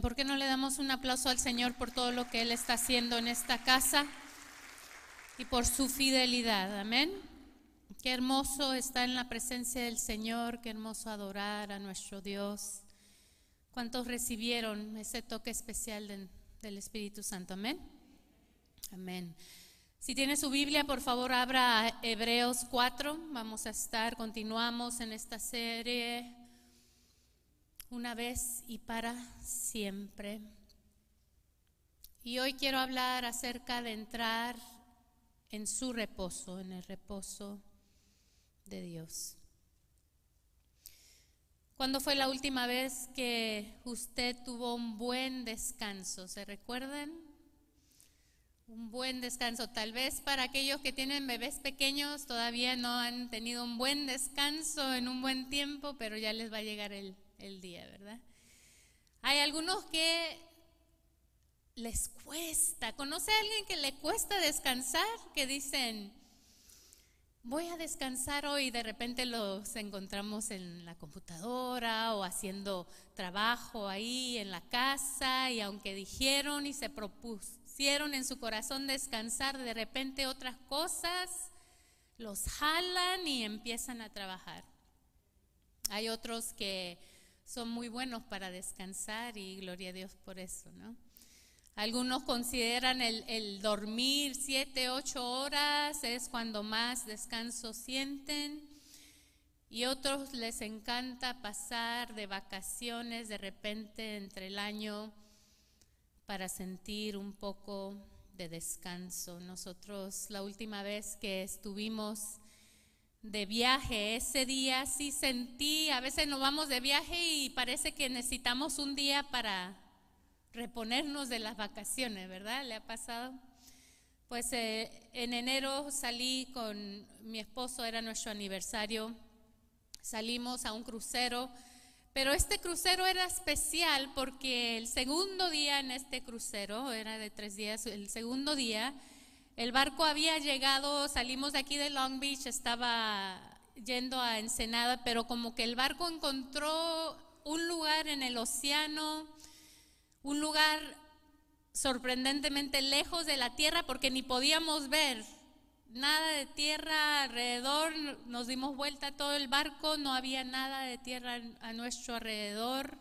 ¿Por qué no le damos un aplauso al Señor por todo lo que Él está haciendo en esta casa y por su fidelidad? Amén. Qué hermoso estar en la presencia del Señor, qué hermoso adorar a nuestro Dios. ¿Cuántos recibieron ese toque especial del Espíritu Santo? Amén. Amén. Si tiene su Biblia, por favor, abra Hebreos 4. Vamos a estar, continuamos en esta serie una vez y para siempre. Y hoy quiero hablar acerca de entrar en su reposo, en el reposo de Dios. ¿Cuándo fue la última vez que usted tuvo un buen descanso? ¿Se recuerdan? Un buen descanso. Tal vez para aquellos que tienen bebés pequeños todavía no han tenido un buen descanso en un buen tiempo, pero ya les va a llegar el, el día, ¿verdad? Hay algunos que les cuesta. ¿Conoce a alguien que le cuesta descansar? Que dicen, voy a descansar hoy y de repente los encontramos en la computadora o haciendo trabajo ahí en la casa y aunque dijeron y se propusieron en su corazón descansar, de repente otras cosas los jalan y empiezan a trabajar. Hay otros que son muy buenos para descansar y gloria a Dios por eso, ¿no? Algunos consideran el, dormir siete, ocho horas es cuando más descanso sienten y otros les encanta pasar de vacaciones de repente entre el año para sentir un poco de descanso. Nosotros la última vez que estuvimos de viaje. Ese día sí sentí, a veces nos vamos de viaje y parece que necesitamos un día para reponernos de las vacaciones, ¿verdad? ¿Le ha pasado? Pues eh, en enero salí con mi esposo, era nuestro aniversario, salimos a un crucero, pero este crucero era especial porque el segundo día en este crucero, era de tres días, el segundo día, el barco había llegado, salimos de aquí de Long Beach, estaba yendo a Ensenada, pero como que el barco encontró un lugar en el océano, un lugar sorprendentemente lejos de la tierra porque ni podíamos ver nada de tierra alrededor, nos dimos vuelta todo el barco, no había nada de tierra a nuestro alrededor.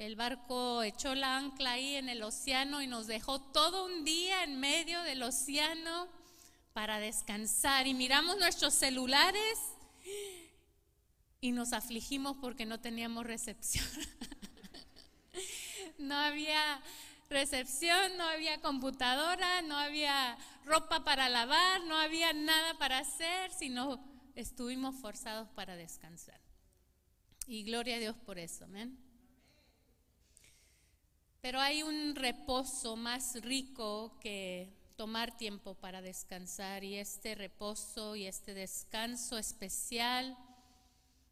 El barco echó la ancla ahí en el océano y nos dejó todo un día en medio del océano para descansar. Y miramos nuestros celulares y nos afligimos porque no teníamos recepción. no había recepción, no había computadora, no había ropa para lavar, no había nada para hacer, sino estuvimos forzados para descansar. Y gloria a Dios por eso, amén. Pero hay un reposo más rico que tomar tiempo para descansar y este reposo y este descanso especial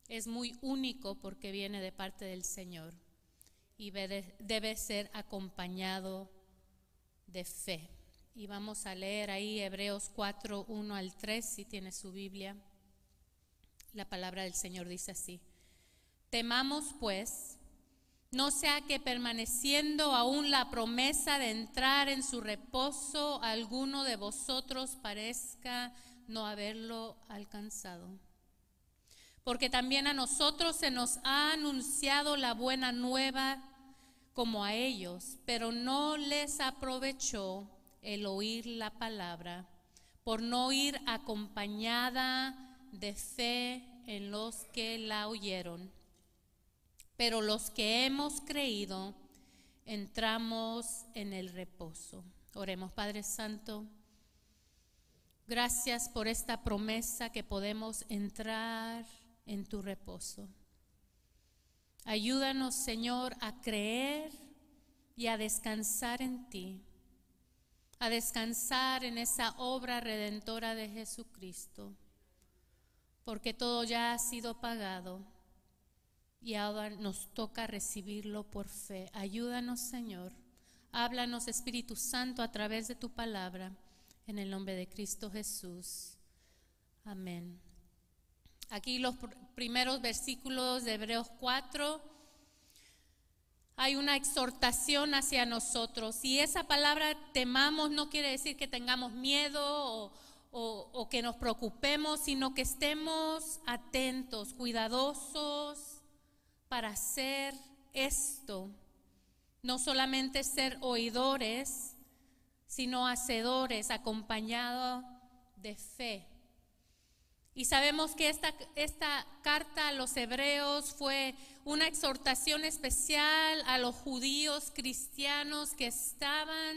es muy único porque viene de parte del Señor y debe ser acompañado de fe. Y vamos a leer ahí Hebreos 4, 1 al 3, si tiene su Biblia. La palabra del Señor dice así. Temamos pues no sea que permaneciendo aún la promesa de entrar en su reposo, alguno de vosotros parezca no haberlo alcanzado. Porque también a nosotros se nos ha anunciado la buena nueva como a ellos, pero no les aprovechó el oír la palabra, por no ir acompañada de fe en los que la oyeron. Pero los que hemos creído, entramos en el reposo. Oremos, Padre Santo. Gracias por esta promesa que podemos entrar en tu reposo. Ayúdanos, Señor, a creer y a descansar en ti, a descansar en esa obra redentora de Jesucristo, porque todo ya ha sido pagado y ahora nos toca recibirlo por fe. Ayúdanos, Señor. Háblanos, Espíritu Santo, a través de tu palabra, en el nombre de Cristo Jesús. Amén. Aquí los primeros versículos de Hebreos 4 hay una exhortación hacia nosotros. Y esa palabra temamos no quiere decir que tengamos miedo o, que nos preocupemos, sino que estemos atentos, cuidadosos para hacer esto. No solamente ser oidores, sino hacedores, acompañado de fe. Y sabemos que esta, esta carta a los hebreos fue una exhortación especial a los judíos cristianos que estaban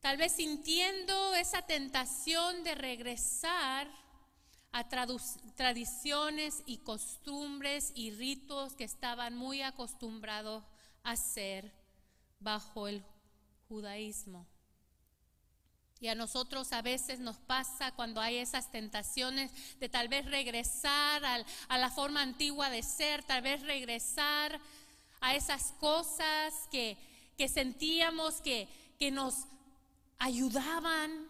tal vez sintiendo esa tentación de regresar a tradiciones y costumbres y ritos que estaban muy acostumbrados a hacer bajo el judaísmo. Y a nosotros a veces nos pasa cuando hay esas tentaciones de tal vez regresar a la forma antigua de ser, tal vez regresar a esas cosas que, sentíamos que, que nos ayudaban,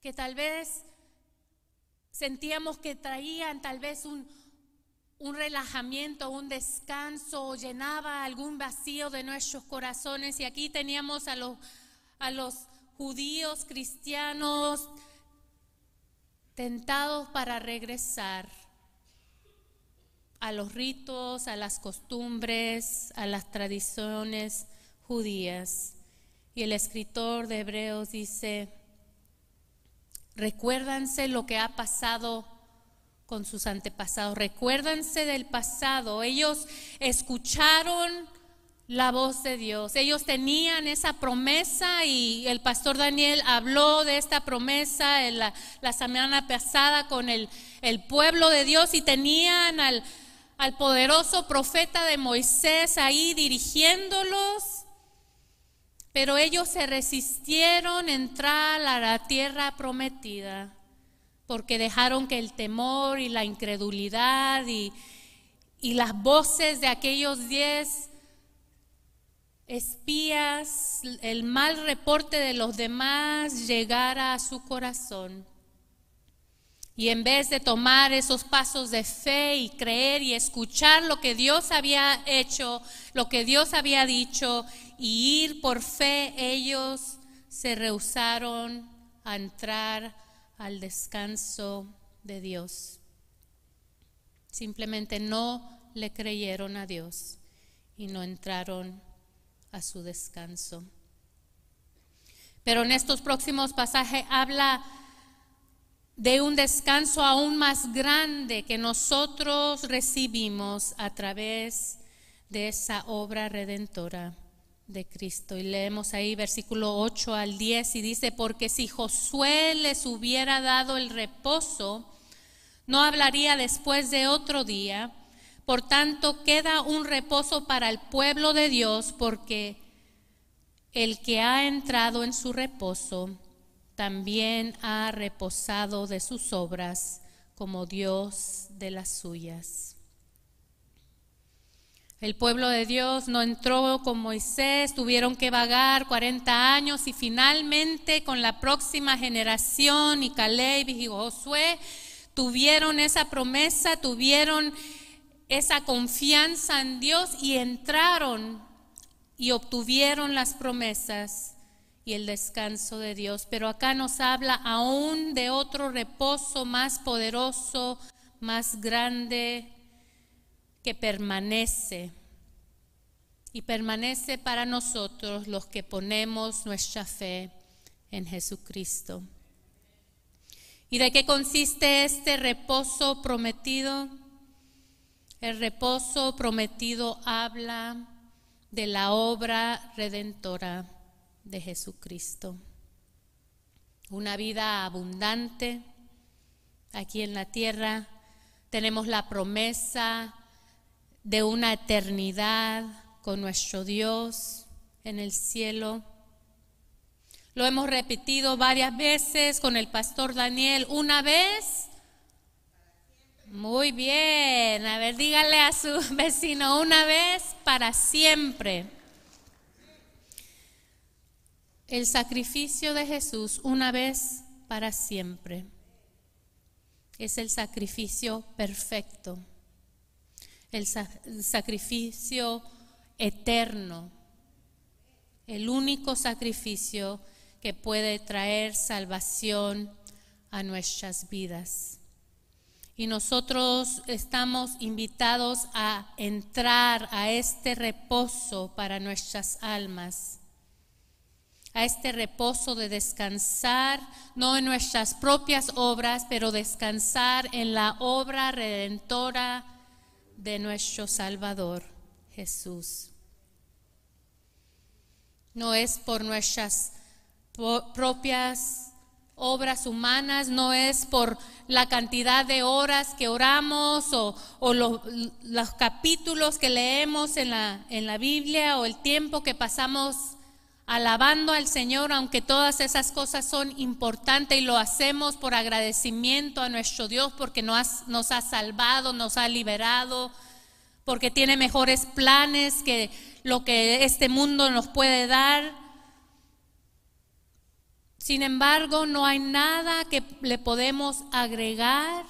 que tal vez sentíamos que traían tal vez un, un relajamiento, un descanso, llenaba algún vacío de nuestros corazones. Y aquí teníamos a los, a los judíos cristianos tentados para regresar a los ritos, a las costumbres, a las tradiciones judías. Y el escritor de Hebreos dice, recuérdanse lo que ha pasado con sus antepasados, recuérdanse del pasado, ellos escucharon la voz de Dios. Ellos tenían esa promesa y el pastor Daniel habló de esta promesa en la, semana pasada con el, el, pueblo de Dios y tenían al, al poderoso profeta de Moisés ahí dirigiéndolos. Pero ellos se resistieron a entrar a la tierra prometida porque dejaron que el temor y la incredulidad y, y las voces de aquellos diez espías, el mal reporte de los demás llegara a su corazón. Y en vez de tomar esos pasos de fe y creer y escuchar lo que Dios había hecho, lo que Dios había dicho, y ir por fe, ellos se rehusaron a entrar al descanso de Dios. Simplemente no le creyeron a Dios y no entraron a su descanso. Pero en estos próximos pasajes habla de un descanso aún más grande que nosotros recibimos a través de esa obra redentora de Cristo. Y leemos ahí versículo 8 al 10 y dice, porque si Josué les hubiera dado el reposo, no hablaría después de otro día por tanto, queda un reposo para el pueblo de Dios porque el que ha entrado en su reposo también ha reposado de sus obras como Dios de las suyas. El pueblo de Dios no entró con Moisés, tuvieron que vagar 40 años y finalmente con la próxima generación y Caleb y Josué tuvieron esa promesa, tuvieron esa confianza en Dios y entraron y obtuvieron las promesas y el descanso de Dios. Pero acá nos habla aún de otro reposo más poderoso, más grande, que permanece. Y permanece para nosotros los que ponemos nuestra fe en Jesucristo. ¿Y de qué consiste este reposo prometido? El reposo prometido habla de la obra redentora de Jesucristo. Una vida abundante aquí en la tierra. Tenemos la promesa de una eternidad con nuestro Dios en el cielo. Lo hemos repetido varias veces con el pastor Daniel. Una vez muy bien. A ver, dígale a su vecino una vez para siempre. El sacrificio de Jesús una vez para siempre. Es el sacrificio perfecto. El sacrificio eterno, el único sacrificio que puede traer salvación a nuestras vidas. Y nosotros estamos invitados a entrar a este reposo para nuestras almas, a este reposo de descansar, no en nuestras propias obras, pero descansar en la obra redentora de nuestro Salvador Jesús. No es por nuestras propias obras humanas, no es por la cantidad de horas que oramos o, los capítulos que leemos en la, en la Biblia o el tiempo que pasamos alabando al Señor, aunque todas esas cosas son importantes y lo hacemos por agradecimiento a nuestro Dios porque nos, ha salvado, nos ha liberado, porque tiene mejores planes que lo que este mundo nos puede dar. Sin embargo, no hay nada que le podemos agregar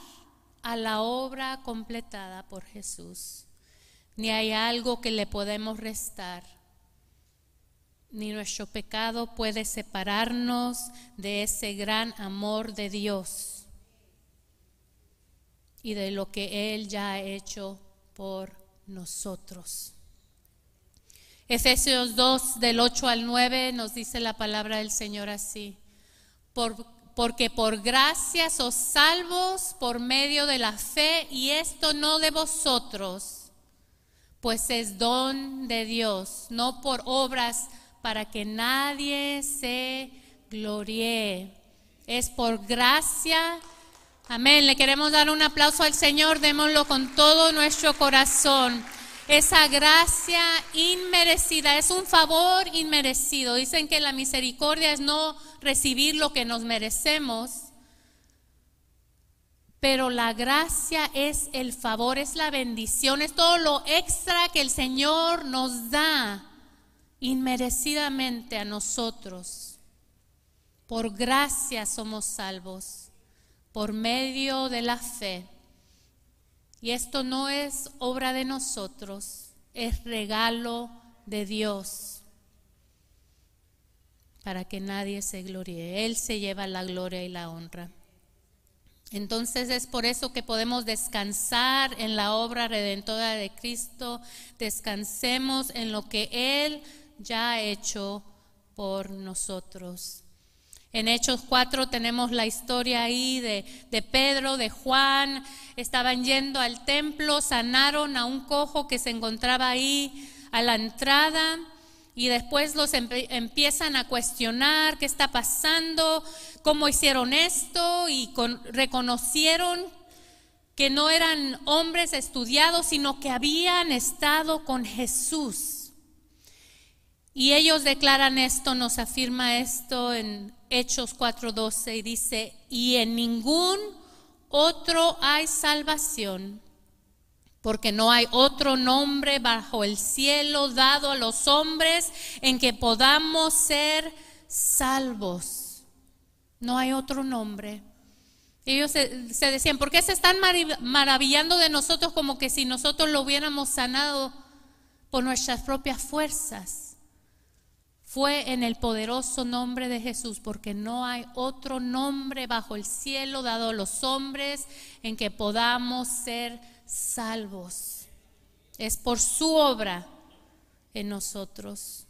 a la obra completada por Jesús, ni hay algo que le podemos restar, ni nuestro pecado puede separarnos de ese gran amor de Dios y de lo que Él ya ha hecho por nosotros. Efesios 2 del 8 al 9 nos dice la palabra del Señor así. porque por gracia sos salvos por medio de la fe y esto no de vosotros, pues es don de Dios, no por obras para que nadie se gloríe. Es por gracia. Amén. Le queremos dar un aplauso al Señor, démoslo con todo nuestro corazón esa gracia inmerecida, es un favor inmerecido. Dicen que la misericordia es no recibir lo que nos merecemos, pero la gracia es el favor, es la bendición, es todo lo extra que el Señor nos da inmerecidamente a nosotros. Por gracia somos salvos, por medio de la fe. Y esto no es obra de nosotros, es regalo de Dios para que nadie se gloríe. Él se lleva la gloria y la honra. Entonces es por eso que podemos descansar en la obra redentora de Cristo, descansemos en lo que Él ya hecho por nosotros. En Hechos 4 tenemos la historia ahí de, Pedro, de Juan. Estaban yendo al templo, sanaron a un cojo que se encontraba ahí a la entrada y después los empiezan a cuestionar qué está pasando, cómo hicieron esto y reconocieron que no eran hombres estudiados, sino que habían estado con Jesús. Y ellos declaran esto, nos afirma esto en Hechos 4:12 y dice, y en ningún otro hay salvación, porque no hay otro nombre bajo el cielo dado a los hombres en que podamos ser salvos. No hay otro nombre. Ellos se, se decían, ¿por qué se están maravillando de nosotros como que si nosotros lo hubiéramos sanado por nuestras propias fuerzas? Fue en el poderoso nombre de Jesús, porque no hay otro nombre bajo el cielo dado a los hombres en que podamos ser salvos. Es por su obra en nosotros,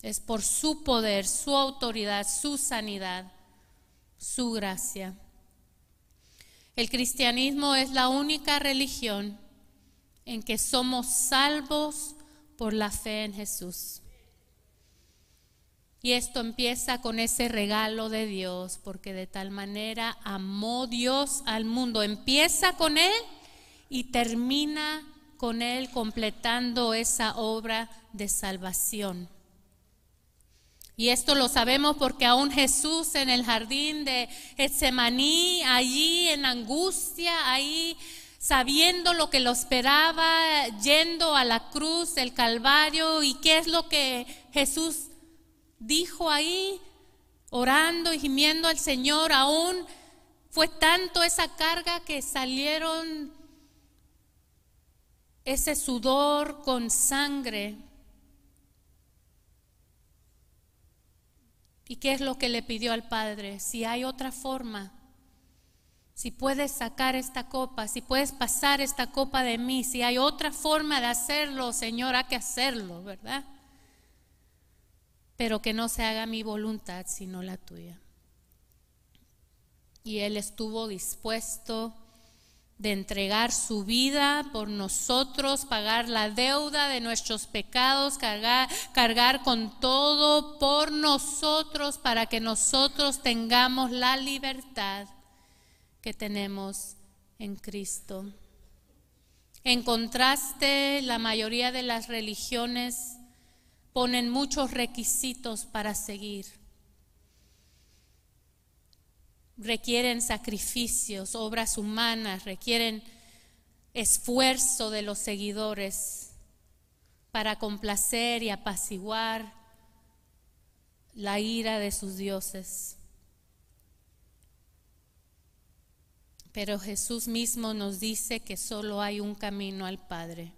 es por su poder, su autoridad, su sanidad, su gracia. El cristianismo es la única religión en que somos salvos por la fe en Jesús. Y esto empieza con ese regalo de Dios, porque de tal manera amó Dios al mundo. Empieza con Él y termina con Él completando esa obra de salvación. Y esto lo sabemos porque aún Jesús en el jardín de Getsemaní, allí en angustia, ahí sabiendo lo que lo esperaba, yendo a la cruz del Calvario, y qué es lo que Jesús dijo ahí, orando y gimiendo al Señor, aún fue tanto esa carga que salieron ese sudor con sangre. ¿Y qué es lo que le pidió al Padre? Si hay otra forma, si puedes sacar esta copa, si puedes pasar esta copa de mí, si hay otra forma de hacerlo, Señor, hay que hacerlo, ¿verdad? Pero que no se haga mi voluntad, sino la tuya. Y Él estuvo dispuesto de entregar su vida por nosotros, pagar la deuda de nuestros pecados, cargar, cargar con todo por nosotros para que nosotros tengamos la libertad que tenemos en Cristo. En contraste, la mayoría de las religiones ponen muchos requisitos para seguir requieren sacrificios, obras humanas, requieren esfuerzo de los seguidores para complacer y apaciguar la ira de sus dioses. Pero Jesús mismo nos dice que solo hay un camino al Padre.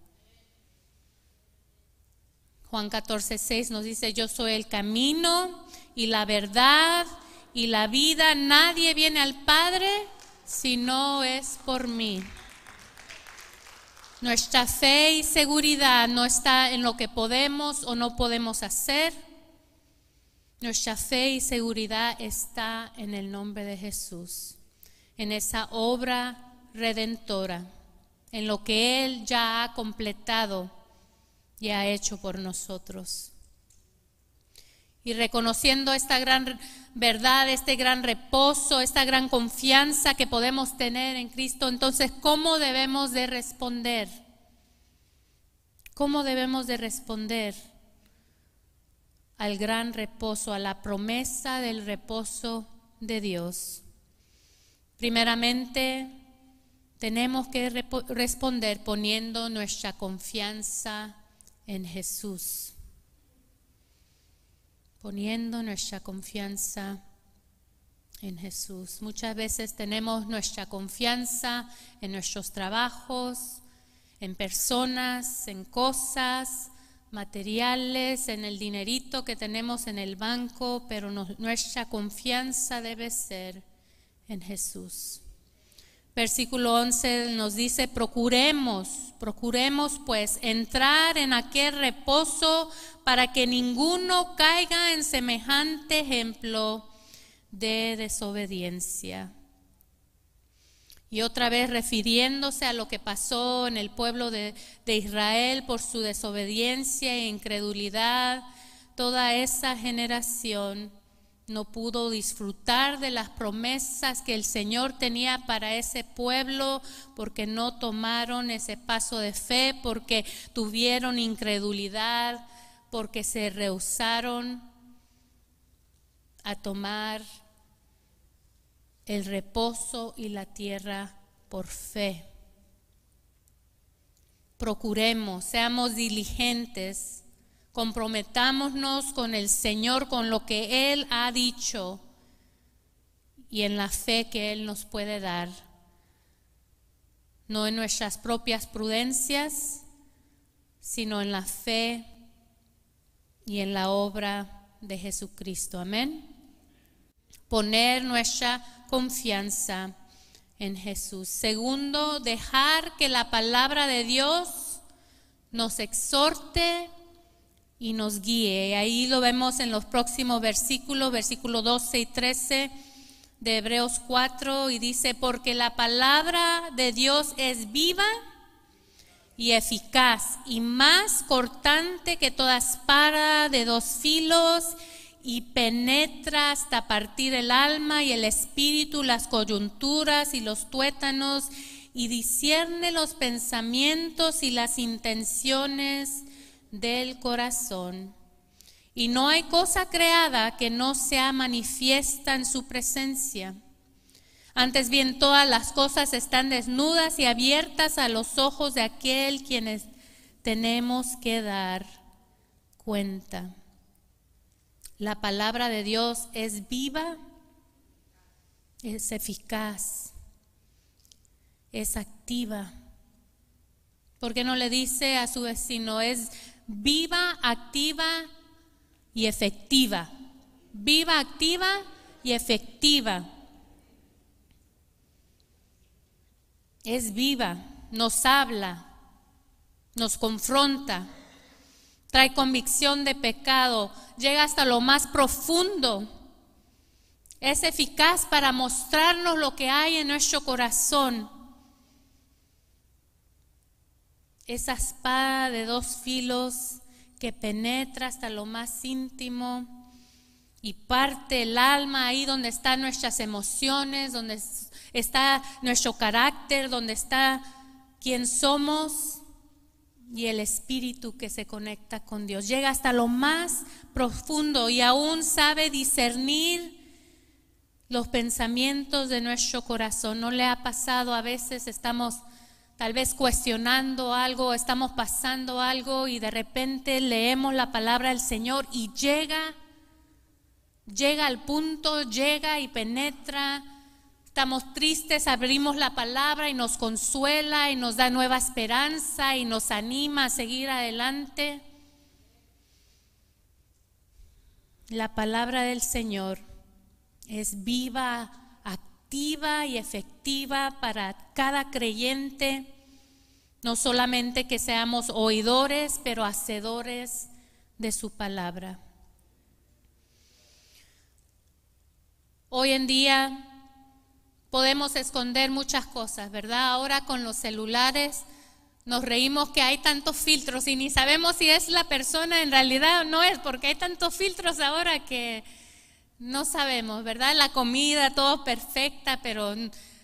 Juan 14, 6 nos dice, yo soy el camino y la verdad y la vida, nadie viene al Padre si no es por mí. Nuestra fe y seguridad no está en lo que podemos o no podemos hacer. Nuestra fe y seguridad está en el nombre de Jesús, en esa obra redentora, en lo que Él ya ha completado ha hecho por nosotros. Y reconociendo esta gran verdad, este gran reposo, esta gran confianza que podemos tener en Cristo, entonces, ¿cómo debemos de responder? ¿Cómo debemos de responder al gran reposo, a la promesa del reposo de Dios? Primeramente, tenemos que responder poniendo nuestra confianza en Jesús poniendo nuestra confianza en Jesús. Muchas veces tenemos nuestra confianza en nuestros trabajos, en personas, en cosas materiales, en el dinerito que tenemos en el banco, pero nuestra confianza debe ser en Jesús. Versículo 11 nos dice, procuremos, procuremos pues entrar en aquel reposo para que ninguno caiga en semejante ejemplo de desobediencia. Y otra vez refiriéndose a lo que pasó en el pueblo de, de Israel por su desobediencia e incredulidad, toda esa generación no pudo disfrutar de las promesas que el Señor tenía para ese pueblo porque no tomaron ese paso de fe, porque tuvieron incredulidad, porque se rehusaron a tomar el reposo y la tierra por fe. Procuremos, seamos diligentes Comprometámonos con el Señor, con lo que Él ha dicho y en la fe que Él nos puede dar. No en nuestras propias prudencias, sino en la fe y en la obra de Jesucristo. Amén. Poner nuestra confianza en Jesús. Segundo, dejar que la palabra de Dios nos exhorte y nos guíe. Ahí lo vemos en los próximos versículos, versículos 12 y 13 de Hebreos 4, y dice, porque la palabra de Dios es viva y eficaz y más cortante que toda espada de dos filos y penetra hasta partir el alma y el espíritu, las coyunturas y los tuétanos y discierne los pensamientos y las intenciones del corazón. Y no hay cosa creada que no sea manifiesta en su presencia. Antes bien, todas las cosas están desnudas y abiertas a los ojos de aquel quienes tenemos que dar cuenta. La palabra de Dios es viva, es eficaz, es activa. ¿Por qué no le dice a su vecino, es viva, activa y efectiva. viva, activa y efectiva. Es viva, nos habla, nos confronta, trae convicción de pecado, llega hasta lo más profundo. Es eficaz para mostrarnos lo que hay en nuestro corazón. Esa espada de dos filos que penetra hasta lo más íntimo y parte el alma ahí donde están nuestras emociones, donde está nuestro carácter, donde está quién somos y el espíritu que se conecta con Dios. Llega hasta lo más profundo y aún sabe discernir los pensamientos de nuestro corazón. ¿No le ha pasado a veces estamos tal vez cuestionando algo, estamos pasando algo y de repente leemos la palabra del Señor y llega, llega al punto, llega y penetra. Estamos tristes, abrimos la palabra y nos consuela y nos da nueva esperanza y nos anima a seguir adelante. La palabra del Señor es viva, y efectiva para cada creyente, no solamente que seamos oidores, pero hacedores de su palabra. Hoy en día podemos esconder muchas cosas, ¿verdad? Ahora con los celulares nos reímos que hay tantos filtros y ni sabemos si es la persona en realidad o no es, porque hay tantos filtros ahora que no sabemos, ¿verdad? La comida, todo perfecta, pero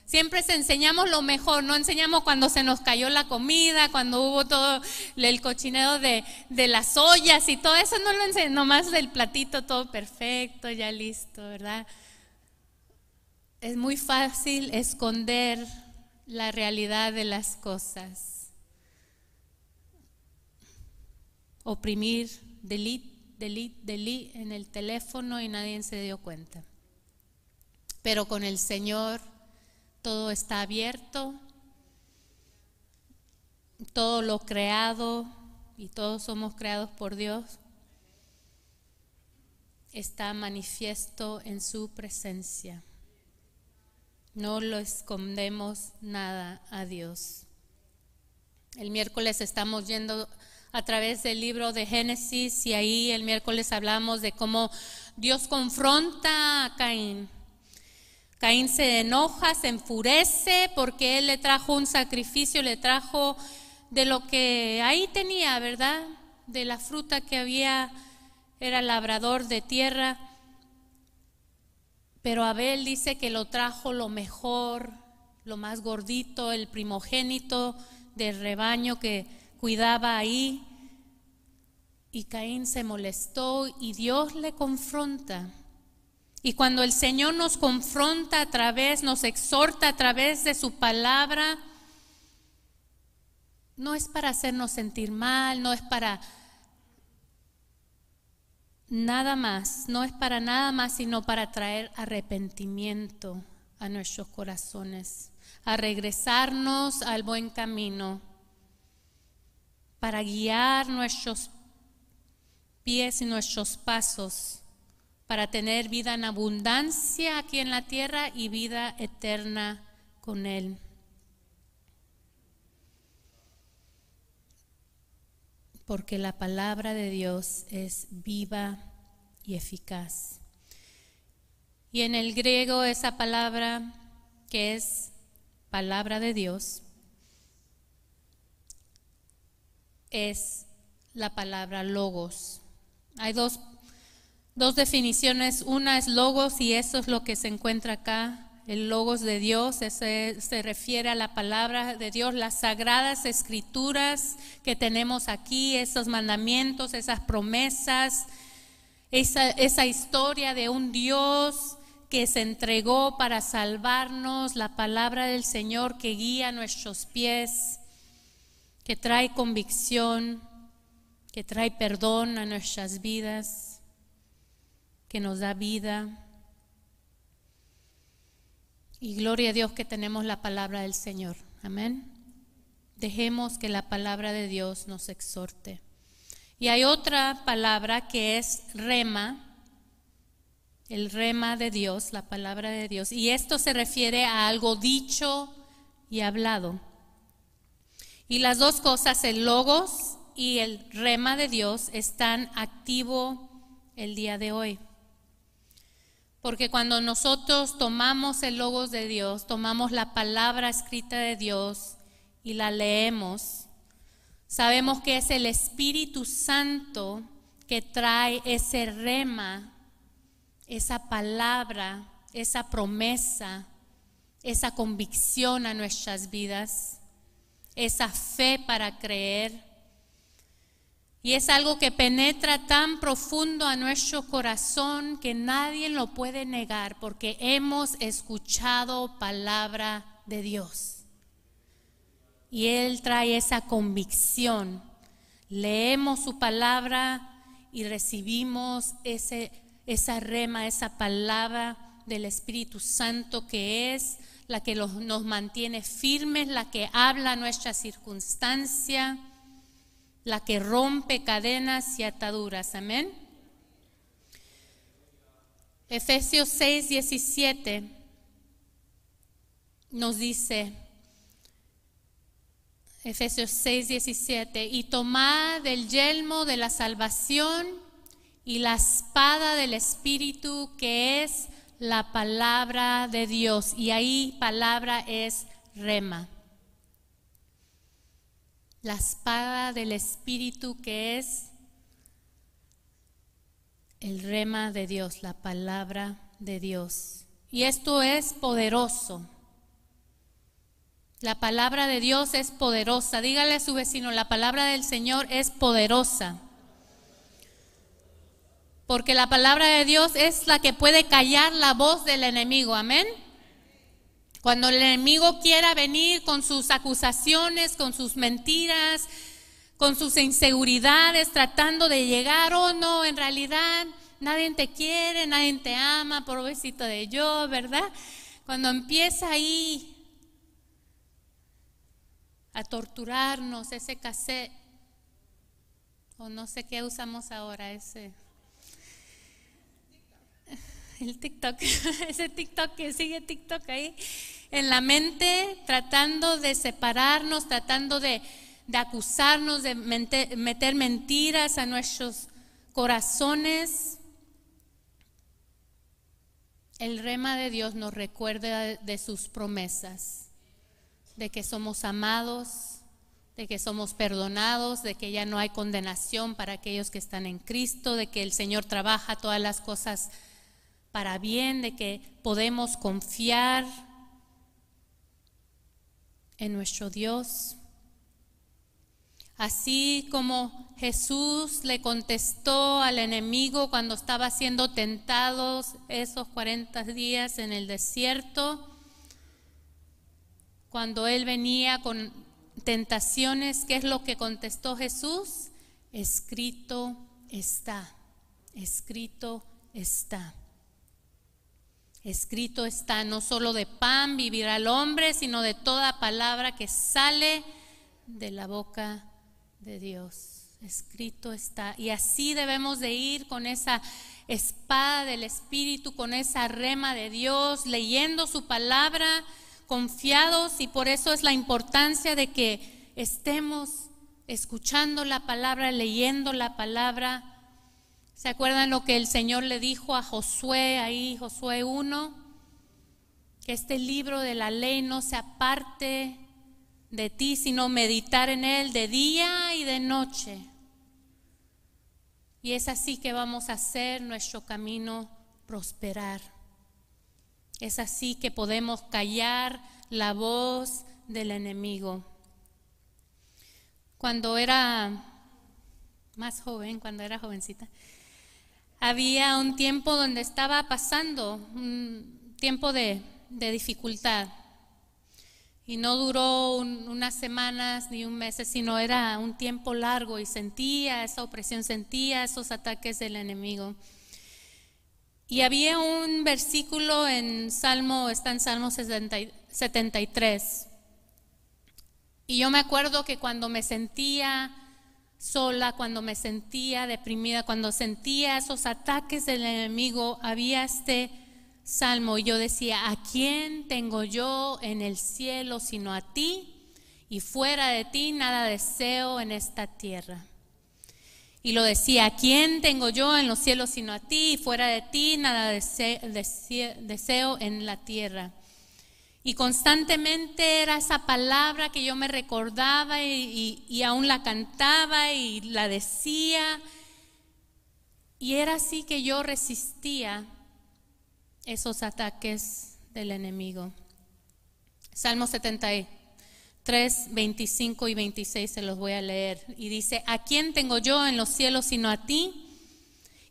siempre se enseñamos lo mejor, no enseñamos cuando se nos cayó la comida, cuando hubo todo el cochinero de, de las ollas y todo eso, no lo enseñamos, nomás del platito todo perfecto, ya listo, ¿verdad? Es muy fácil esconder la realidad de las cosas. Oprimir, delete delete, delete en el teléfono y nadie se dio cuenta. Pero con el Señor todo está abierto, todo lo creado y todos somos creados por Dios está manifiesto en su presencia. No lo escondemos nada a Dios. El miércoles estamos yendo a través del libro de Génesis y ahí el miércoles hablamos de cómo Dios confronta a Caín. Caín se enoja, se enfurece porque él le trajo un sacrificio, le trajo de lo que ahí tenía, ¿verdad? De la fruta que había, era labrador de tierra. Pero Abel dice que lo trajo lo mejor, lo más gordito, el primogénito del rebaño que cuidaba ahí. Y Caín se molestó y Dios le confronta. Y cuando el Señor nos confronta a través, nos exhorta a través de su palabra, no es para hacernos sentir mal, no es para nada más, no es para nada más, sino para traer arrepentimiento a nuestros corazones, a regresarnos al buen camino para guiar nuestros pies y nuestros pasos, para tener vida en abundancia aquí en la tierra y vida eterna con Él. Porque la palabra de Dios es viva y eficaz. Y en el griego esa palabra que es palabra de Dios es la palabra logos. Hay dos, definiciones. Una es logos y eso es lo que se encuentra acá. El logos de Dios se refiere a la palabra de Dios, las sagradas escrituras que tenemos aquí, esos mandamientos, esas promesas, esa, esa historia de un Dios que se entregó para salvarnos, la palabra del Señor que guía nuestros pies que trae convicción, que trae perdón a nuestras vidas, que nos da vida. Y gloria a Dios que tenemos la palabra del Señor. Amén. Dejemos que la palabra de Dios nos exhorte. Y hay otra palabra que es rema, el rema de Dios, la palabra de Dios. Y esto se refiere a algo dicho y hablado. Y las dos cosas, el logos y el rema de Dios, están activo el día de hoy. Porque cuando nosotros tomamos el logos de Dios, tomamos la palabra escrita de Dios y la leemos, sabemos que es el Espíritu Santo que trae ese rema, esa palabra, esa promesa, esa convicción a nuestras vidas, esa fe para creer y es algo que penetra tan profundo a nuestro corazón que nadie lo puede negar porque hemos escuchado palabra de Dios. Y Él trae esa convicción. Leemos su palabra y recibimos ese, esa rema, esa palabra del Espíritu Santo que es la que nos mantiene firmes, la que habla nuestra circunstancia la que rompe cadenas y ataduras. Amén. Efesios 6, 17 nos dice, Efesios 6, 17, y tomad el yelmo de la salvación y la espada del Espíritu que es la palabra de Dios. Y ahí palabra es rema la espada del Espíritu que es el rema de Dios, la palabra de Dios. Y esto es poderoso. La palabra de Dios es poderosa. Dígale a su vecino, la palabra del Señor es poderosa. Porque la palabra de Dios es la que puede callar la voz del enemigo. Amén. Cuando el enemigo quiera venir con sus acusaciones, con sus mentiras, con sus inseguridades, tratando de llegar oh, no, en realidad nadie te quiere, nadie te ama, pobrecito de yo, ¿verdad? Cuando empieza ahí a torturarnos ese cassette, o no sé qué usamos ahora, ese el TikTok, ese TikTok que sigue TikTok ahí en la mente, tratando de separarnos, tratando de, acusarnos, de meter mentiras a nuestros corazones. El rema de Dios nos recuerda de sus promesas, de que somos amados, de que somos perdonados, de que ya no hay condenación para aquellos que están en Cristo, de que el Señor trabaja todas las cosas para bien, de que podemos confiar en nuestro Dios. Así como Jesús le contestó al enemigo cuando estaba siendo tentado esos 40 días en el desierto, cuando él venía con tentaciones, ¿qué es lo que contestó Jesús? Escrito está, escrito está. Escrito está, no solo de pan vivirá el hombre, sino de toda palabra que sale de la boca de Dios. Escrito está. Y así debemos de ir con esa espada del Espíritu, con esa rema de Dios, leyendo su palabra, confiados. Y por eso es la importancia de que estemos escuchando la palabra, leyendo la palabra ¿Se acuerdan lo que el Señor le dijo a Josué ahí, Josué 1? Que este libro de la ley no se aparte de ti, sino meditar en él de día y de noche. Y es así que vamos a hacer nuestro camino prosperar. Es así que podemos callar la voz del enemigo. Cuando era más joven, cuando era jovencita, había un tiempo donde estaba pasando un tiempo de, dificultad. Y no duró unas semanas ni un mes, sino era un tiempo largo y sentía esa opresión, sentía esos ataques del enemigo. Y había un versículo en Salmo, está en Salmo 73. Y yo me acuerdo que cuando me sentía sola, cuando me sentía deprimida, cuando sentía esos ataques del enemigo, había este salmo y yo decía, ¿a quién tengo yo en el cielo sino a ti? Y fuera de ti nada deseo en esta tierra. Y lo decía, ¿a quién tengo yo en los cielos sino a ti? Y fuera de ti nada deseo en la tierra. Y constantemente era esa palabra que yo me recordaba y, aún la cantaba y la decía. Y era así que yo resistía esos ataques del enemigo. Salmo 73, 25 y 26 se los voy a leer. Y dice, ¿a quién tengo yo en los cielos sino a ti?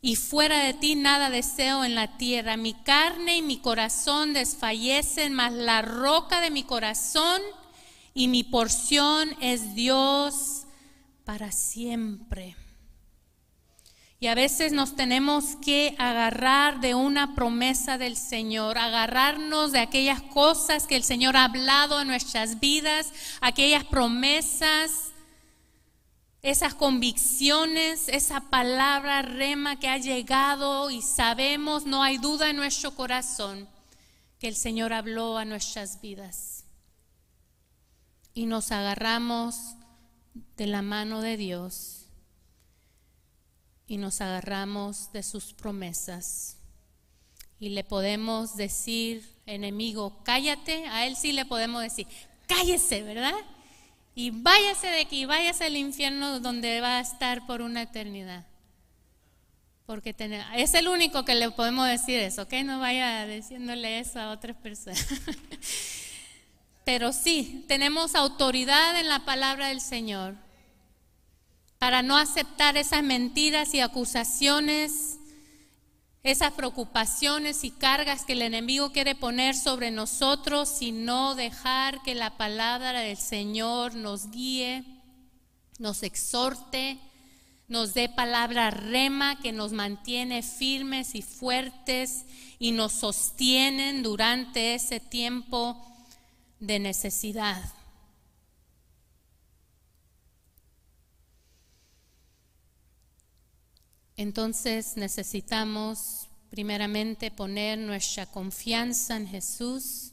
Y fuera de ti nada deseo en la tierra. Mi carne y mi corazón desfallecen, mas la roca de mi corazón y mi porción es Dios para siempre. Y a veces nos tenemos que agarrar de una promesa del Señor, agarrarnos de aquellas cosas que el Señor ha hablado en nuestras vidas, aquellas promesas esas convicciones, esa palabra rema que ha llegado y sabemos, no hay duda en nuestro corazón que el Señor habló a nuestras vidas. Y nos agarramos de la mano de Dios y nos agarramos de sus promesas. Y le podemos decir, enemigo, cállate, a él sí le podemos decir, cállese, ¿verdad? Y váyase de aquí, váyase al infierno donde va a estar por una eternidad. Porque es el único que le podemos decir eso, ¿ok? No vaya diciéndole eso a otras personas. Pero sí, tenemos autoridad en la palabra del Señor para no aceptar esas mentiras y acusaciones esas preocupaciones y cargas que el enemigo quiere poner sobre nosotros, y no dejar que la palabra del Señor nos guíe, nos exhorte, nos dé palabra rema que nos mantiene firmes y fuertes y nos sostienen durante ese tiempo de necesidad. Entonces necesitamos primeramente poner nuestra confianza en Jesús,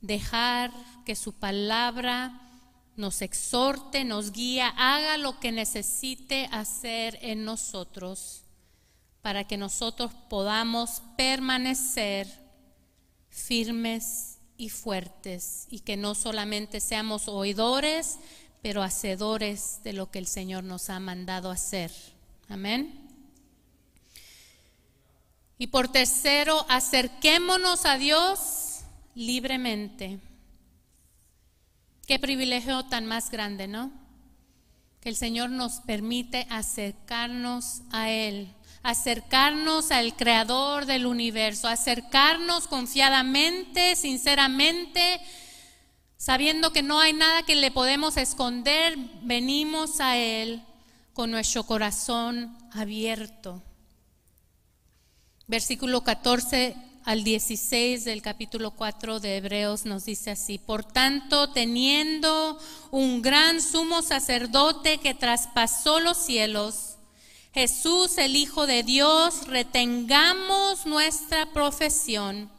dejar que su palabra nos exhorte, nos guía, haga lo que necesite hacer en nosotros para que nosotros podamos permanecer firmes y fuertes y que no solamente seamos oidores, pero hacedores de lo que el Señor nos ha mandado hacer. Amén. Y por tercero, acerquémonos a Dios libremente. Qué privilegio tan más grande, ¿no? Que el Señor nos permite acercarnos a Él, acercarnos al Creador del universo, acercarnos confiadamente, sinceramente, sabiendo que no hay nada que le podemos esconder, venimos a Él con nuestro corazón abierto. Versículo 14 al 16 del capítulo 4 de Hebreos nos dice así, por tanto, teniendo un gran sumo sacerdote que traspasó los cielos, Jesús el Hijo de Dios, retengamos nuestra profesión,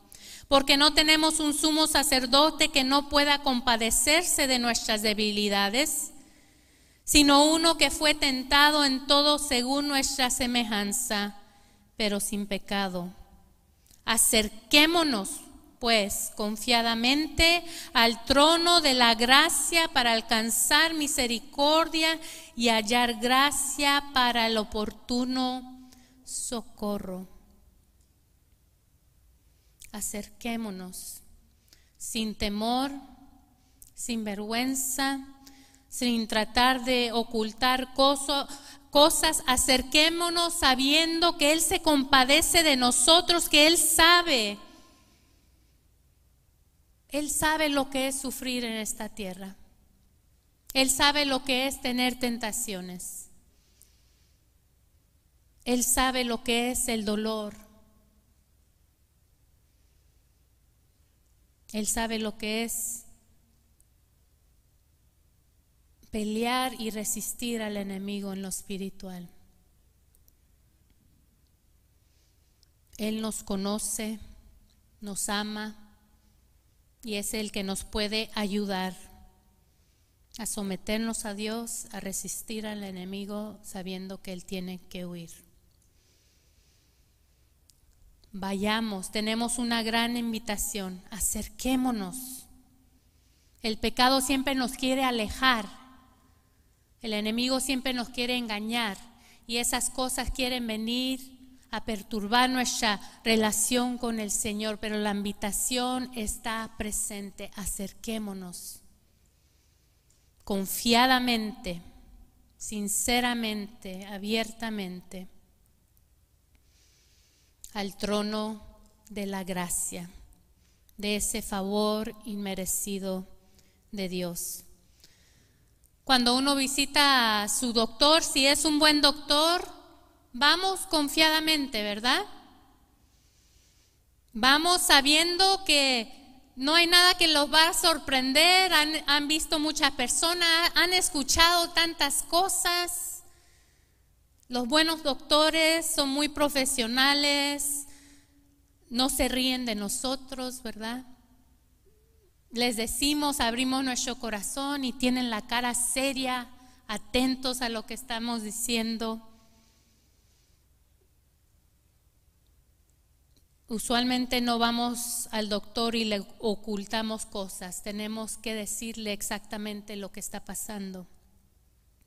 porque no tenemos un sumo sacerdote que no pueda compadecerse de nuestras debilidades, sino uno que fue tentado en todo según nuestra semejanza pero sin pecado. Acerquémonos, pues, confiadamente al trono de la gracia para alcanzar misericordia y hallar gracia para el oportuno socorro. Acerquémonos sin temor, sin vergüenza, sin tratar de ocultar cosas cosas, acerquémonos sabiendo que Él se compadece de nosotros, que Él sabe. Él sabe lo que es sufrir en esta tierra. Él sabe lo que es tener tentaciones. Él sabe lo que es el dolor. Él sabe lo que es pelear y resistir al enemigo en lo espiritual. Él nos conoce, nos ama y es el que nos puede ayudar a someternos a Dios, a resistir al enemigo sabiendo que Él tiene que huir. Vayamos, tenemos una gran invitación, acerquémonos. El pecado siempre nos quiere alejar, el enemigo siempre nos quiere engañar y esas cosas quieren venir a perturbar nuestra relación con el Señor, pero la invitación está presente, acerquémonos confiadamente, sinceramente, abiertamente al trono de la gracia, de ese favor inmerecido de Dios. Cuando uno visita a su doctor, si es un buen doctor, vamos confiadamente, ¿verdad? Vamos sabiendo que no hay nada que los va a sorprender, han, visto muchas personas, han escuchado tantas cosas. Los buenos doctores son muy profesionales, no se ríen de nosotros, ¿verdad? Les decimos, abrimos nuestro corazón y tienen la cara seria, atentos a lo que estamos diciendo. Usualmente no vamos al doctor y le ocultamos cosas, tenemos que decirle exactamente lo que está pasando,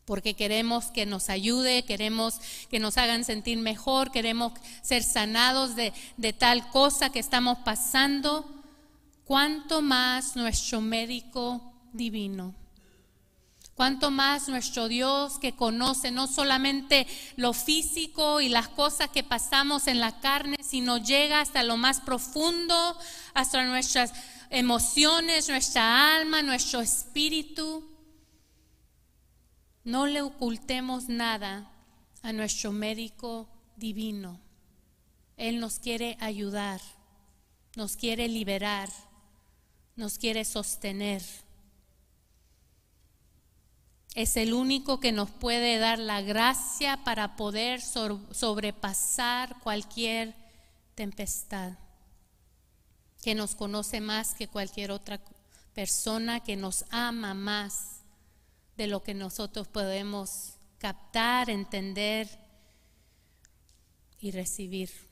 porque queremos que nos ayude, queremos que nos hagan sentir mejor, queremos ser sanados de, de tal cosa que estamos pasando, cuanto más nuestro médico divino. Cuanto más nuestro Dios que conoce no solamente lo físico y las cosas que pasamos en la carne, sino llega hasta lo más profundo, hasta nuestras emociones, nuestra alma, nuestro espíritu. No le ocultemos nada a nuestro médico divino. Él nos quiere ayudar, nos quiere liberar, nos quiere sostener es el único que nos puede dar la gracia para poder sobrepasar cualquier tempestad, que nos conoce más que cualquier otra persona, que nos ama más de lo que nosotros podemos captar, entender y recibir.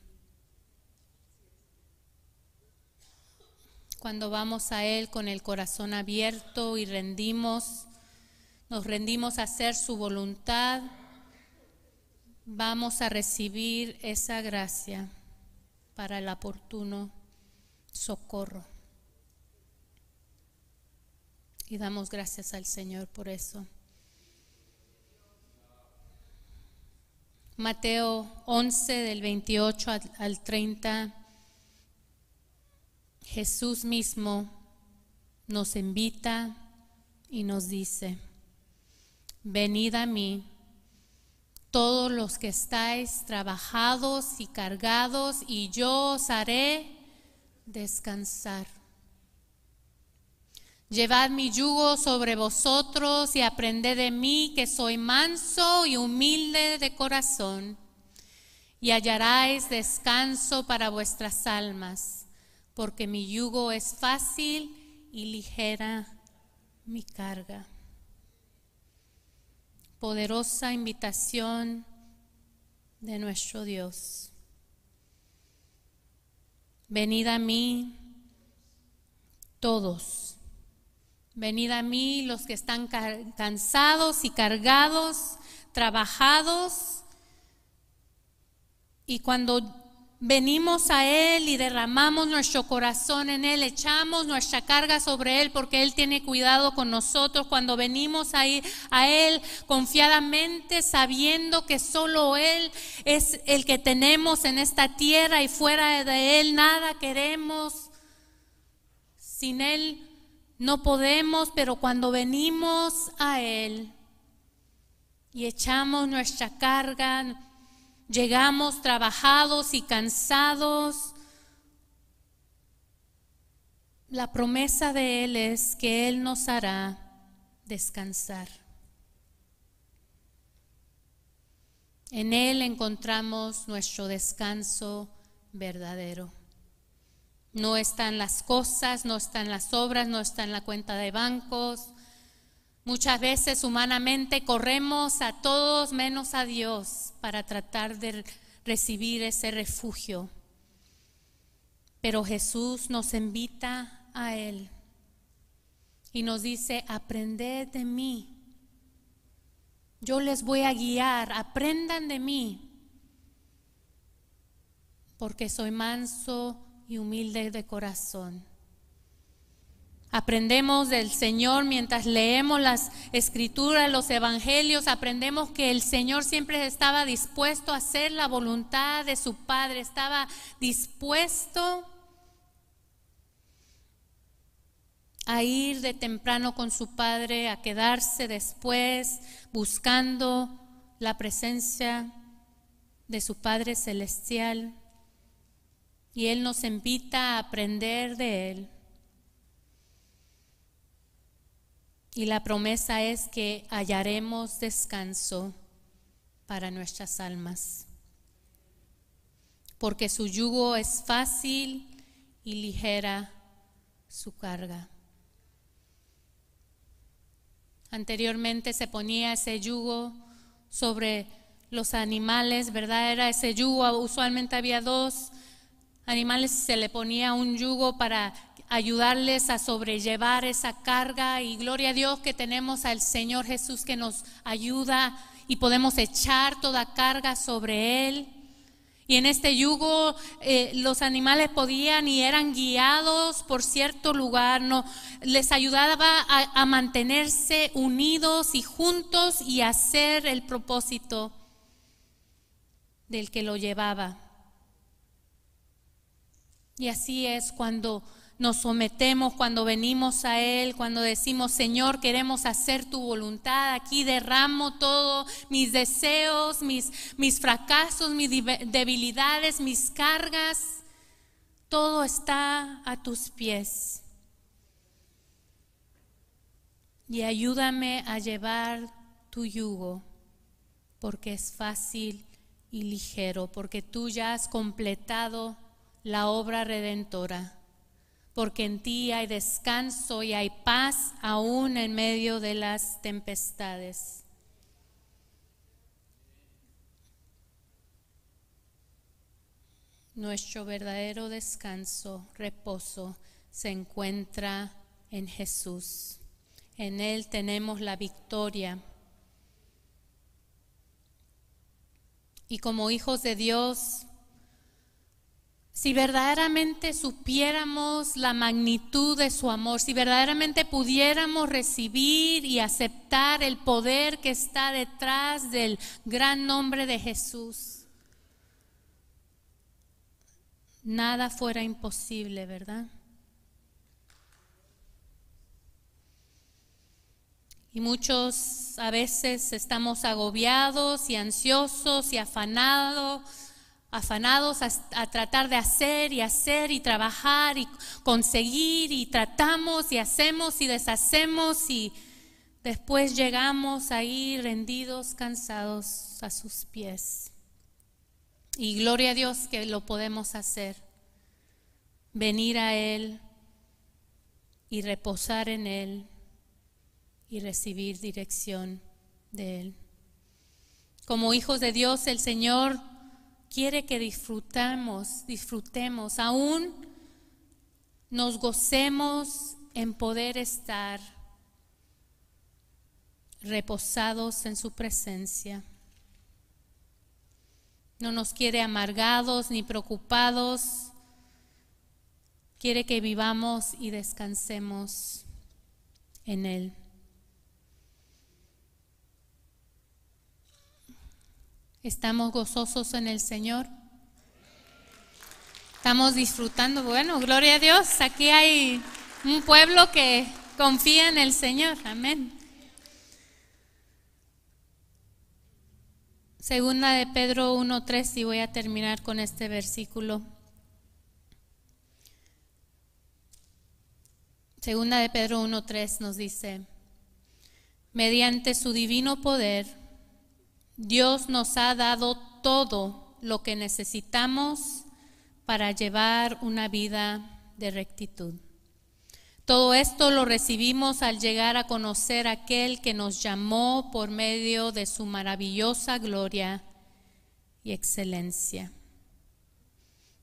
Cuando vamos a Él con el corazón abierto y rendimos, nos rendimos a hacer su voluntad, vamos a recibir esa gracia para el oportuno socorro. Y damos gracias al Señor por eso. Mateo 11 del 28 al 30, Jesús mismo nos invita y nos dice, venid a mí, todos los que estáis trabajados y cargados, y yo os haré descansar. Llevad mi yugo sobre vosotros y aprended de mí que soy manso y humilde de corazón, y hallaréis descanso para vuestras almas, porque mi yugo es fácil y ligera mi carga poderosa invitación de nuestro Dios. Venid a mí todos. Venid a mí los que están cansados y cargados, trabajados. Y cuando venimos a Él y derramamos nuestro corazón en Él, echamos nuestra carga sobre Él porque Él tiene cuidado con nosotros. Cuando venimos a, a Él confiadamente, sabiendo que solo Él es el que tenemos en esta tierra y fuera de Él nada queremos. Sin Él no podemos, pero cuando venimos a Él y echamos nuestra carga, Llegamos trabajados y cansados. La promesa de Él es que Él nos hará descansar. En Él encontramos nuestro descanso verdadero. No están las cosas, no están las obras, no está la cuenta de bancos, Muchas veces humanamente corremos a todos menos a Dios para tratar de recibir ese refugio. Pero Jesús nos invita a Él y nos dice, aprended de mí. Yo les voy a guiar, aprendan de mí, porque soy manso y humilde de corazón. Aprendemos del Señor mientras leemos las escrituras, los evangelios, aprendemos que el Señor siempre estaba dispuesto a hacer la voluntad de su Padre, estaba dispuesto a ir de temprano con su Padre, a quedarse después buscando la presencia de su Padre Celestial y Él nos invita a aprender de Él. Y la promesa es que hallaremos descanso para nuestras almas, porque su yugo es fácil y ligera su carga. Anteriormente se ponía ese yugo sobre los animales, ¿verdad? Era ese yugo, usualmente había dos animales se le ponía un yugo para ayudarles a sobrellevar esa carga y gloria a Dios que tenemos al Señor Jesús que nos ayuda y podemos echar toda carga sobre Él. Y en este yugo eh, los animales podían y eran guiados por cierto lugar, no, les ayudaba a, a mantenerse unidos y juntos y hacer el propósito del que lo llevaba. Y así es cuando nos sometemos, cuando venimos a Él, cuando decimos, Señor, queremos hacer tu voluntad. Aquí derramo todo, mis deseos, mis, mis fracasos, mis debilidades, mis cargas. Todo está a tus pies. Y ayúdame a llevar tu yugo, porque es fácil y ligero, porque tú ya has completado la obra redentora, porque en ti hay descanso y hay paz aún en medio de las tempestades. Nuestro verdadero descanso, reposo, se encuentra en Jesús. En Él tenemos la victoria. Y como hijos de Dios, si verdaderamente supiéramos la magnitud de su amor, si verdaderamente pudiéramos recibir y aceptar el poder que está detrás del gran nombre de Jesús, nada fuera imposible, ¿verdad? Y muchos a veces estamos agobiados y ansiosos y afanados afanados a, tratar de hacer y hacer y trabajar y conseguir y tratamos y hacemos y deshacemos y después llegamos ahí rendidos, cansados a sus pies. Y gloria a Dios que lo podemos hacer. Venir a Él y reposar en Él y recibir dirección de Él. Como hijos de Dios, el Señor quiere que disfrutamos, disfrutemos, aún nos gocemos en poder estar reposados en su presencia. No nos quiere amargados ni preocupados. Quiere que vivamos y descansemos en Él. ¿Estamos gozosos en el Señor? Estamos disfrutando. Bueno, gloria a Dios. Aquí hay un pueblo que confía en el Señor. Amén. Segunda de Pedro 1.3 y voy a terminar con este versículo. Segunda de Pedro 1.3 nos dice, mediante su divino poder, Dios nos ha dado todo lo que necesitamos para llevar una vida de rectitud. Todo esto lo recibimos al llegar a conocer a aquel que nos llamó por medio de su maravillosa gloria y excelencia,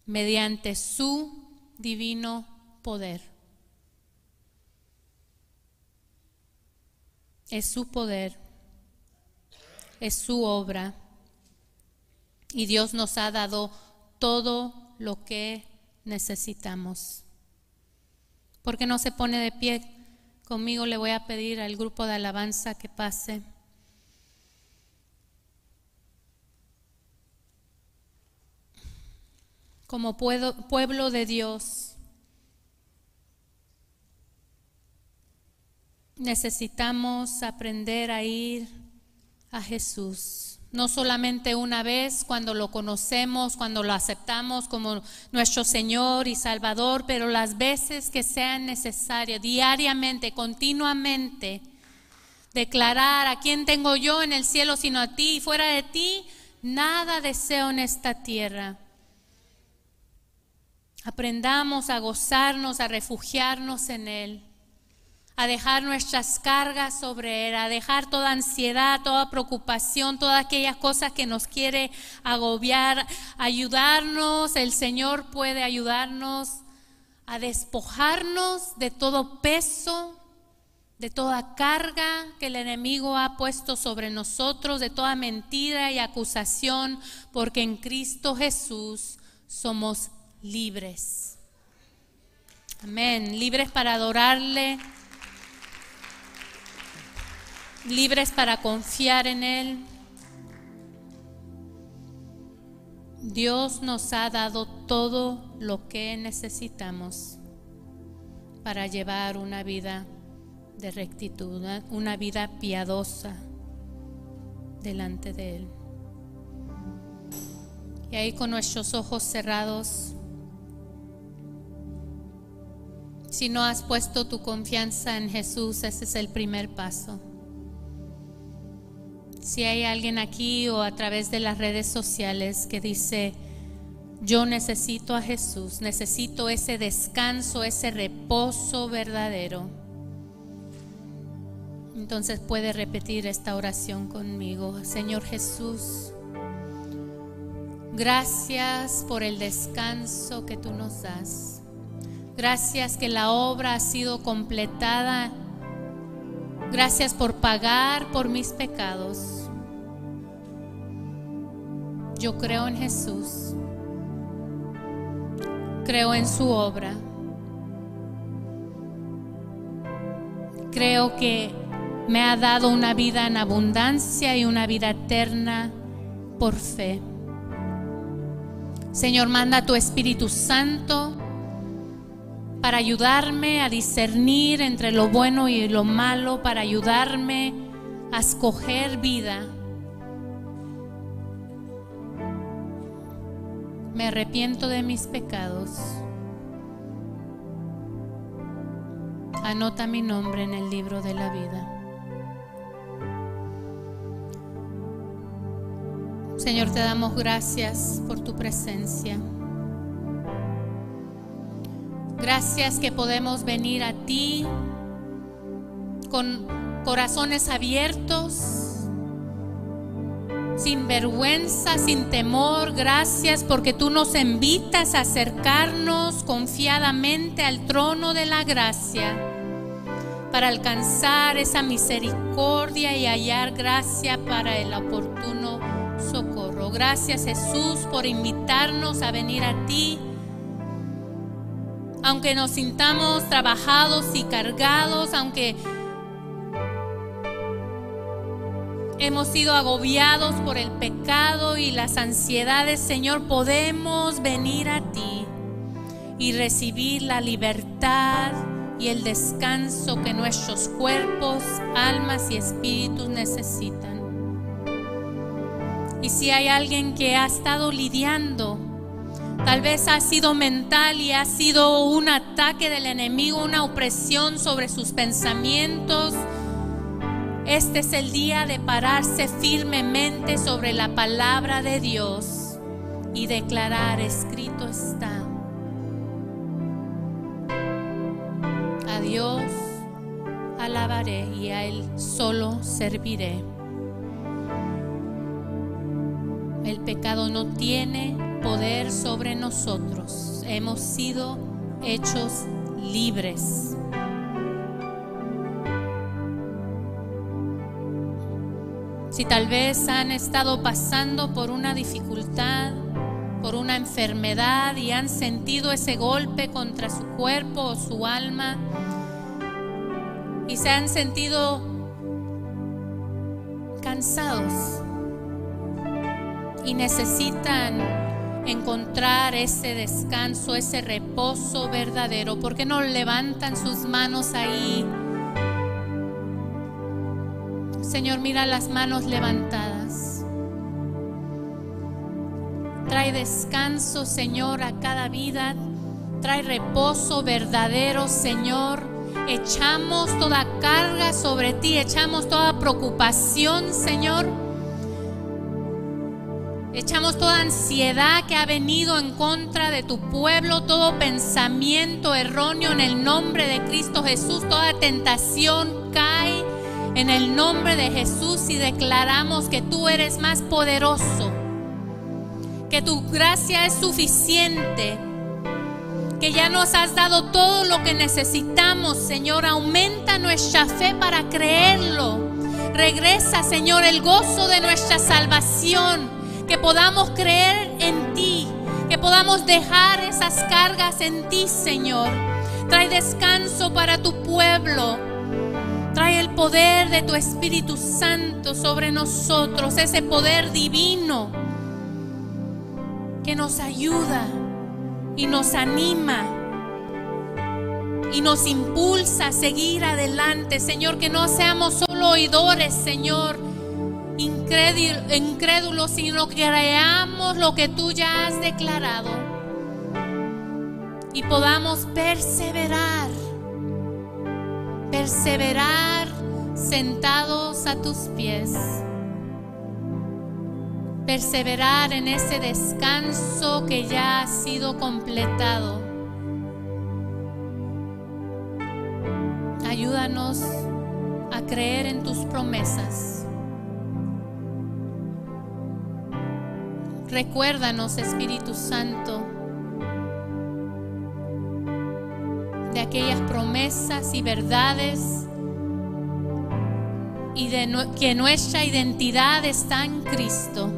mediante su divino poder. Es su poder, es su obra, y Dios nos ha dado todo lo que necesitamos. porque no se pone de pie? Conmigo le voy a pedir al grupo de alabanza que pase. Como pueblo de Dios, necesitamos aprender a ir a Jesús. No solamente una vez cuando lo conocemos, cuando lo aceptamos como nuestro Señor y Salvador, pero las veces que sean necesarias, diariamente, continuamente, declarar a quién tengo yo en el cielo sino a ti, y fuera de ti, nada deseo en esta tierra. Aprendamos a gozarnos, a refugiarnos en Él a dejar nuestras cargas sobre Él, a dejar toda ansiedad, toda preocupación, todas aquellas cosas que nos quiere agobiar, ayudarnos, el Señor puede ayudarnos a despojarnos de todo peso, de toda carga que el enemigo ha puesto sobre nosotros, de toda mentira y acusación, porque en Cristo Jesús somos libres. Amén, libres para adorarle libres para confiar en Él. Dios nos ha dado todo lo que necesitamos para llevar una vida de rectitud, una vida piadosa delante de Él. Y ahí con nuestros ojos cerrados, si no has puesto tu confianza en Jesús, ese es el primer paso. Si hay alguien aquí o a través de las redes sociales que dice, yo necesito a Jesús, necesito ese descanso, ese reposo verdadero. Entonces puede repetir esta oración conmigo. Señor Jesús, gracias por el descanso que tú nos das. Gracias que la obra ha sido completada Gracias por pagar por mis pecados. Yo creo en Jesús. Creo en su obra. Creo que me ha dado una vida en abundancia y una vida eterna por fe. Señor, manda tu Espíritu Santo para ayudarme a discernir entre lo bueno y lo malo, para ayudarme a escoger vida. Me arrepiento de mis pecados. Anota mi nombre en el libro de la vida. Señor, te damos gracias por tu presencia. Gracias que podemos venir a ti con corazones abiertos, sin vergüenza, sin temor. Gracias porque tú nos invitas a acercarnos confiadamente al trono de la gracia para alcanzar esa misericordia y hallar gracia para el oportuno socorro. Gracias Jesús por invitarnos a venir a ti aunque nos sintamos trabajados y cargados, aunque hemos sido agobiados por el pecado y las ansiedades, Señor, podemos venir a ti y recibir la libertad y el descanso que nuestros cuerpos, almas y espíritus necesitan. Y si hay alguien que ha estado lidiando Tal vez ha sido mental y ha sido un ataque del enemigo, una opresión sobre sus pensamientos. Este es el día de pararse firmemente sobre la palabra de Dios y declarar, escrito está. A Dios alabaré y a Él solo serviré. El pecado no tiene poder sobre nosotros. Hemos sido hechos libres. Si tal vez han estado pasando por una dificultad, por una enfermedad y han sentido ese golpe contra su cuerpo o su alma y se han sentido cansados y necesitan encontrar ese descanso, ese reposo verdadero, ¿por qué no levantan sus manos ahí? Señor, mira las manos levantadas. Trae descanso, Señor, a cada vida. Trae reposo verdadero, Señor. Echamos toda carga sobre ti, echamos toda preocupación, Señor. Echamos toda ansiedad que ha venido en contra de tu pueblo, todo pensamiento erróneo en el nombre de Cristo Jesús, toda tentación cae en el nombre de Jesús y declaramos que tú eres más poderoso, que tu gracia es suficiente, que ya nos has dado todo lo que necesitamos, Señor. Aumenta nuestra fe para creerlo. Regresa, Señor, el gozo de nuestra salvación, que podamos creer en ti, que podamos dejar esas cargas en ti, Señor. Trae descanso para tu pueblo. Trae el poder de tu Espíritu Santo sobre nosotros, ese poder divino que nos ayuda y nos anima y nos impulsa a seguir adelante, Señor, que no seamos solo oidores, Señor, incrédulos, sino que creamos lo que tú ya has declarado y podamos perseverar perseverar sentados a tus pies, perseverar en ese descanso que ya ha sido completado. Ayúdanos a creer en tus promesas. Recuérdanos, Espíritu Santo, de aquellas promesas y verdades y de que nuestra identidad está en Cristo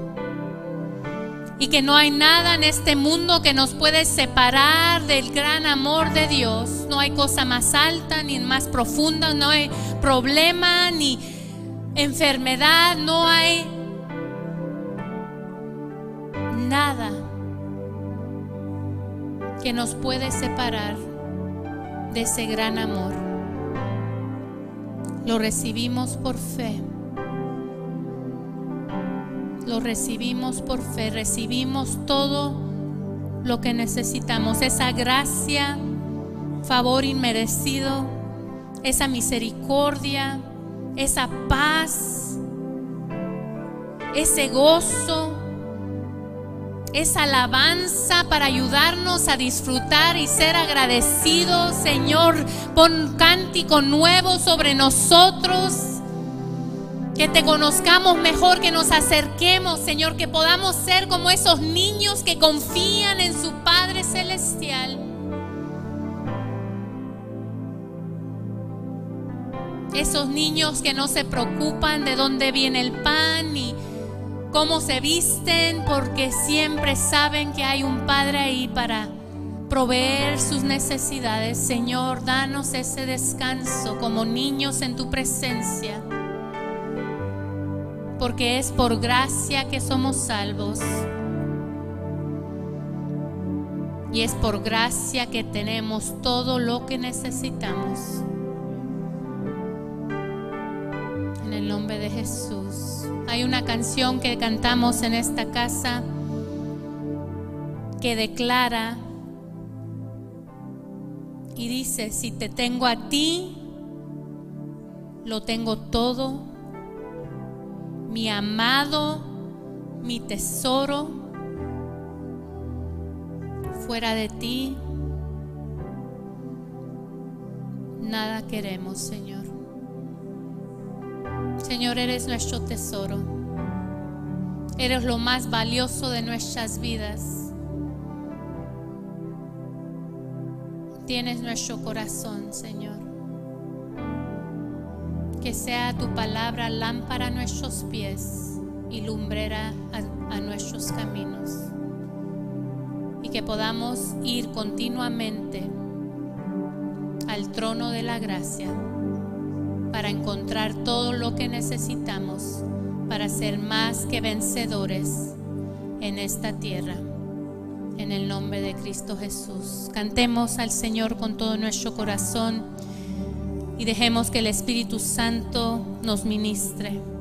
y que no hay nada en este mundo que nos puede separar del gran amor de Dios. No hay cosa más alta ni más profunda, no hay problema ni enfermedad, no hay nada que nos puede separar de ese gran amor. Lo recibimos por fe. Lo recibimos por fe. Recibimos todo lo que necesitamos. Esa gracia, favor inmerecido, esa misericordia, esa paz, ese gozo esa alabanza para ayudarnos a disfrutar y ser agradecidos. Señor, pon cántico nuevo sobre nosotros. Que te conozcamos mejor, que nos acerquemos, Señor, que podamos ser como esos niños que confían en su Padre Celestial. Esos niños que no se preocupan de dónde viene el pan y cómo se visten, porque siempre saben que hay un Padre ahí para proveer sus necesidades. Señor, danos ese descanso como niños en tu presencia, porque es por gracia que somos salvos. Y es por gracia que tenemos todo lo que necesitamos. En el nombre de Jesús. Hay una canción que cantamos en esta casa que declara y dice, si te tengo a ti, lo tengo todo mi amado, mi tesoro. Fuera de ti, nada queremos, Señor. Señor, eres nuestro tesoro. Eres lo más valioso de nuestras vidas. Tienes nuestro corazón, Señor. Que sea tu palabra lámpara a nuestros pies y lumbrera a, a nuestros caminos. Y que podamos ir continuamente al trono de la gracia para encontrar todo lo que necesitamos para ser más que vencedores en esta tierra. En el nombre de Cristo Jesús. Cantemos al Señor con todo nuestro corazón y dejemos que el Espíritu Santo nos ministre.